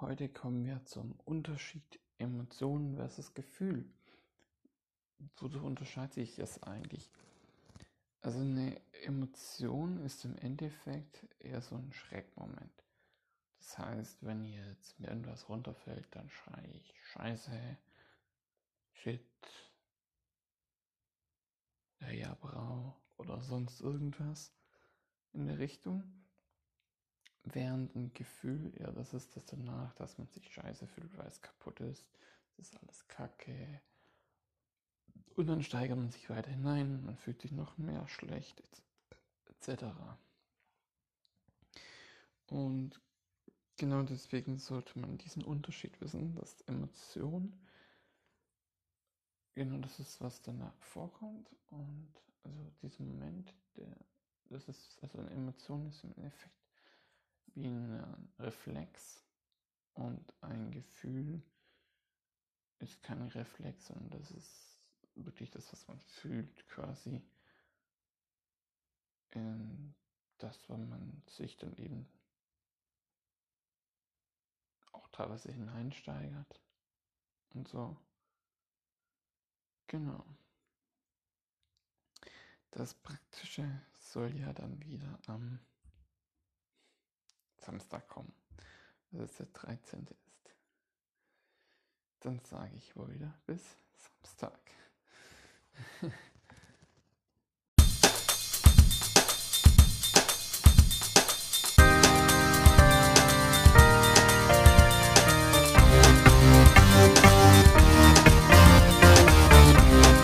heute kommen wir zum Unterschied Emotionen versus Gefühl. Wozu unterscheide ich das eigentlich? Also eine Emotion ist im Endeffekt eher so ein Schreckmoment. Das heißt, wenn jetzt mir irgendwas runterfällt, dann schreie ich Scheiße, Shit, ja, Brau oder sonst irgendwas in der Richtung. Während ein Gefühl eher das ist das danach, dass man sich scheiße fühlt, weil es kaputt ist. Das ist alles Kacke. Und dann steigert man sich weiter hinein, man fühlt sich noch mehr schlecht, etc. Und genau deswegen sollte man diesen Unterschied wissen, dass Emotion, genau das ist, was danach vorkommt. Und also dieser Moment, der, das ist, also eine Emotion ist im Endeffekt wie ein Reflex und ein Gefühl ist kein Reflex, sondern das ist wirklich das, was man fühlt quasi. In das, was man sich dann eben auch teilweise hineinsteigert und so. Genau. Das Praktische soll ja dann wieder am Samstag kommen. Also es der 13. ist. Dann sage ich wohl wieder bis Samstag.